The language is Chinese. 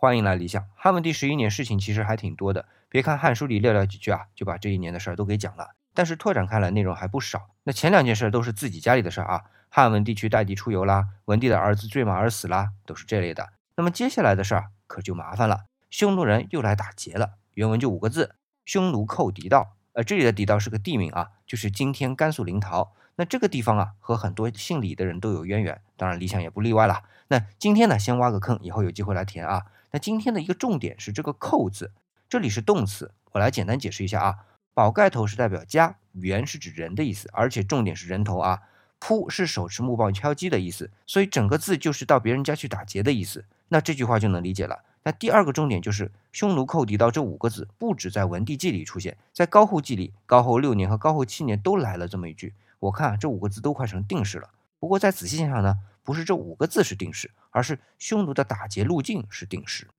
欢迎来理想。汉文帝十一年事情其实还挺多的，别看《汉书》里寥寥几句啊，就把这一年的事儿都给讲了。但是拓展开来，内容还不少。那前两件事都是自己家里的事儿啊，汉文帝去代地出游啦，文帝的儿子坠马而死啦，都是这类的。那么接下来的事儿可就麻烦了，匈奴人又来打劫了。原文就五个字：匈奴寇敌道。呃，这里的底道是个地名啊，就是今天甘肃临洮。那这个地方啊，和很多姓李的人都有渊源，当然李想也不例外了。那今天呢，先挖个坑，以后有机会来填啊。那今天的一个重点是这个“扣”字，这里是动词，我来简单解释一下啊。宝盖头是代表家，元是指人的意思，而且重点是人头啊。扑是手持木棒敲击的意思，所以整个字就是到别人家去打劫的意思。那这句话就能理解了。那第二个重点就是匈奴寇狄道这五个字，不止在文帝纪里出现，在高后记里，高后六年和高后七年都来了这么一句。我看这五个字都快成定式了。不过再仔细想想呢，不是这五个字是定式，而是匈奴的打劫路径是定式。